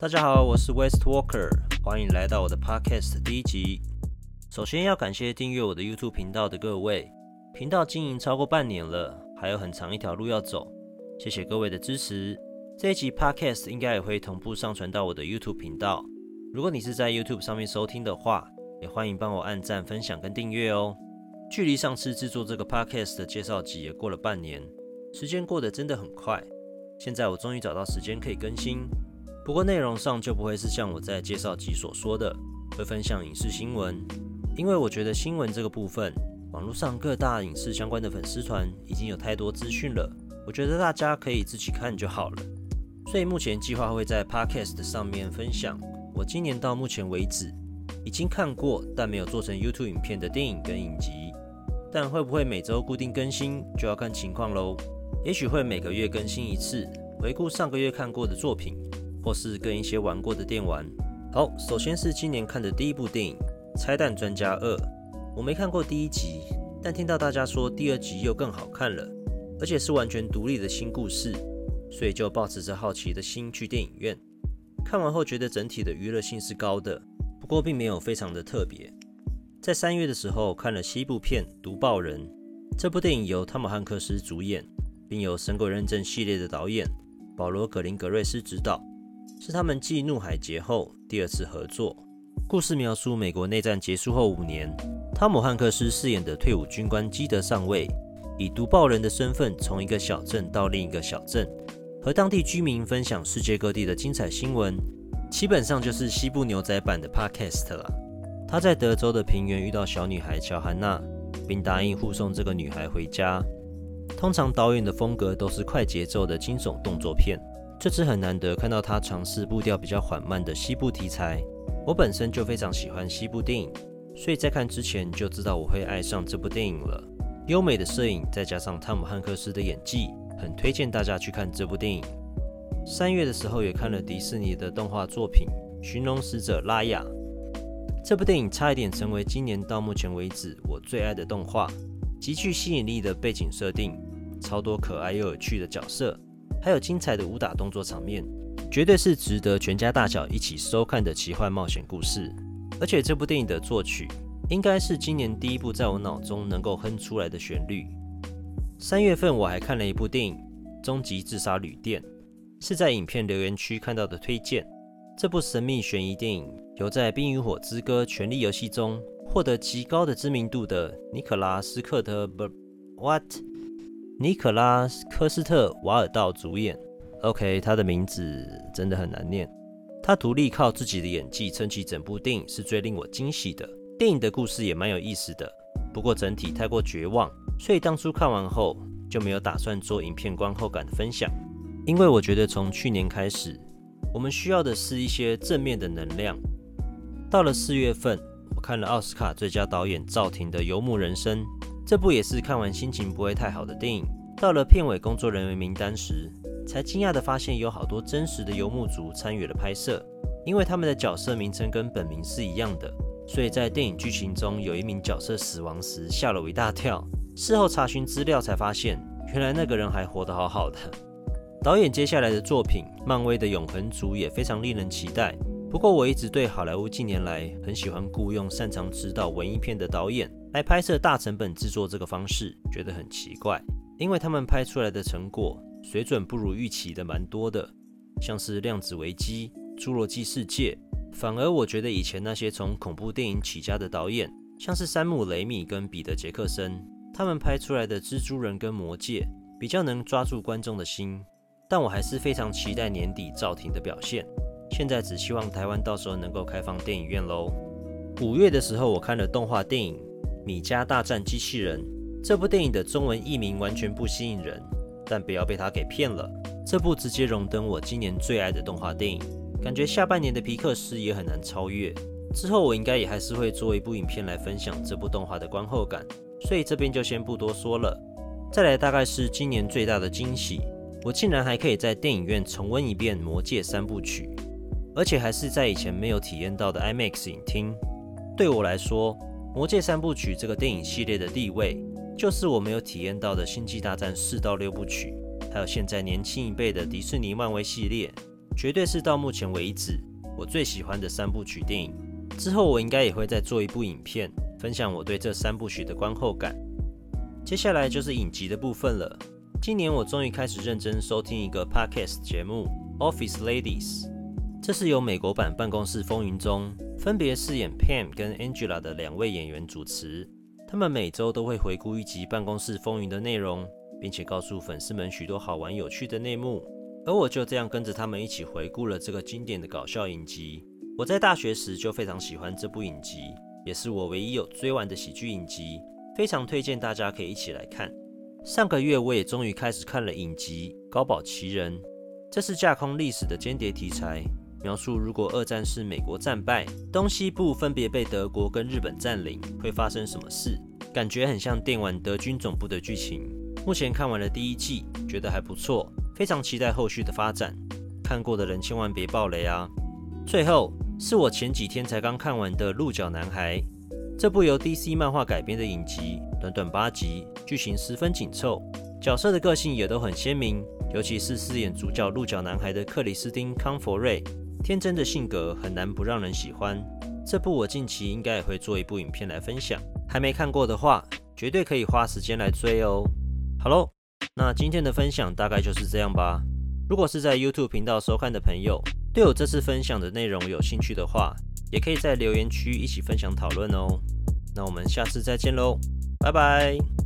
大家好，我是 West Walker，欢迎来到我的 Podcast 第一集。首先要感谢订阅我的 YouTube 频道的各位，频道经营超过半年了，还有很长一条路要走，谢谢各位的支持。这一集 Podcast 应该也会同步上传到我的 YouTube 频道。如果你是在 YouTube 上面收听的话，也欢迎帮我按赞、分享跟订阅哦。距离上次制作这个 Podcast 的介绍集也过了半年，时间过得真的很快。现在我终于找到时间可以更新。不过内容上就不会是像我在介绍集所说的，会分享影视新闻，因为我觉得新闻这个部分，网络上各大影视相关的粉丝团已经有太多资讯了，我觉得大家可以自己看就好了。所以目前计划会在 Podcast 上面分享我今年到目前为止已经看过但没有做成 YouTube 影片的电影跟影集，但会不会每周固定更新就要看情况喽。也许会每个月更新一次，回顾上个月看过的作品。或是跟一些玩过的电玩。好，首先是今年看的第一部电影《拆弹专家二》，我没看过第一集，但听到大家说第二集又更好看了，而且是完全独立的新故事，所以就抱持着好奇的心去电影院。看完后觉得整体的娱乐性是高的，不过并没有非常的特别。在三月的时候看了西部片《毒爆人》，这部电影由汤姆汉克斯主演，并由《神鬼认证》系列的导演保罗葛林格瑞斯执导。是他们继《怒海劫》后第二次合作。故事描述美国内战结束后五年，汤姆汉克斯饰演的退伍军官基德上尉，以毒报人的身份从一个小镇到另一个小镇，和当地居民分享世界各地的精彩新闻，基本上就是西部牛仔版的 Podcast 了。他在德州的平原遇到小女孩乔汉娜，并答应护送这个女孩回家。通常导演的风格都是快节奏的惊悚动作片。这次很难得看到他尝试步调比较缓慢的西部题材。我本身就非常喜欢西部电影，所以在看之前就知道我会爱上这部电影了。优美的摄影再加上汤姆汉克斯的演技，很推荐大家去看这部电影。三月的时候也看了迪士尼的动画作品《寻龙使者拉雅》。这部电影差一点成为今年到目前为止我最爱的动画，极具吸引力的背景设定，超多可爱又有趣的角色。还有精彩的武打动作场面，绝对是值得全家大小一起收看的奇幻冒险故事。而且这部电影的作曲，应该是今年第一部在我脑中能够哼出来的旋律。三月份我还看了一部电影《终极自杀旅店》，是在影片留言区看到的推荐。这部神秘悬疑电影由在《冰与火之歌：权力游戏》中获得极高的知名度的尼可拉斯克特 What？尼可拉斯科斯特瓦尔道主演。OK，他的名字真的很难念。他独立靠自己的演技撑起整部电影，是最令我惊喜的。电影的故事也蛮有意思的，不过整体太过绝望，所以当初看完后就没有打算做影片观后感的分享。因为我觉得从去年开始，我们需要的是一些正面的能量。到了四月份，我看了奥斯卡最佳导演赵婷的《游牧人生》。这部也是看完心情不会太好的电影。到了片尾工作人员名单时，才惊讶地发现有好多真实的游牧族参与了拍摄。因为他们的角色名称跟本名是一样的，所以在电影剧情中有一名角色死亡时吓了我一大跳。事后查询资料才发现，原来那个人还活得好好的。导演接下来的作品《漫威的永恒族》也非常令人期待。不过我一直对好莱坞近年来很喜欢雇佣擅长指导文艺片的导演。来拍摄大成本制作这个方式觉得很奇怪，因为他们拍出来的成果水准不如预期的蛮多的，像是《量子危机》《侏罗纪世界》，反而我觉得以前那些从恐怖电影起家的导演，像是山姆·雷米跟彼得·杰克森，他们拍出来的《蜘蛛人》跟《魔戒》比较能抓住观众的心。但我还是非常期待年底赵婷的表现。现在只希望台湾到时候能够开放电影院喽。五月的时候，我看了动画电影。《米家大战机器人》这部电影的中文译名完全不吸引人，但不要被他给骗了。这部直接荣登我今年最爱的动画电影，感觉下半年的皮克斯也很难超越。之后我应该也还是会做一部影片来分享这部动画的观后感，所以这边就先不多说了。再来，大概是今年最大的惊喜，我竟然还可以在电影院重温一遍《魔戒》三部曲，而且还是在以前没有体验到的 IMAX 影厅。对我来说，《魔戒三部曲》这个电影系列的地位，就是我没有体验到的《星际大战》四到六部曲，还有现在年轻一辈的迪士尼漫威系列。绝对是到目前为止我最喜欢的三部曲电影。之后我应该也会再做一部影片，分享我对这三部曲的观后感。接下来就是影集的部分了。今年我终于开始认真收听一个 podcast 节目《Office Ladies》，这是由美国版《办公室风云》中分别饰演 Pam 跟 Angela 的两位演员主持。他们每周都会回顾一集《办公室风云》的内容，并且告诉粉丝们许多好玩有趣的内幕。而我就这样跟着他们一起回顾了这个经典的搞笑影集。我在大学时就非常喜欢这部影集，也是我唯一有追完的喜剧影集。非常推荐大家可以一起来看。上个月我也终于开始看了影集《高堡奇人》，这是架空历史的间谍题材，描述如果二战是美国战败，东西部分别被德国跟日本占领，会发生什么事？感觉很像电玩德军总部的剧情。目前看完了第一季，觉得还不错，非常期待后续的发展。看过的人千万别爆雷啊！最后是我前几天才刚看完的《鹿角男孩》。这部由 DC 漫画改编的影集，短短八集，剧情十分紧凑，角色的个性也都很鲜明。尤其是饰演主角鹿角男孩的克里斯汀·康佛瑞，天真的性格很难不让人喜欢。这部我近期应该也会做一部影片来分享，还没看过的话，绝对可以花时间来追哦。好喽，那今天的分享大概就是这样吧。如果是在 YouTube 频道收看的朋友，对我这次分享的内容有兴趣的话，也可以在留言区一起分享讨论哦。那我们下次再见喽，拜拜。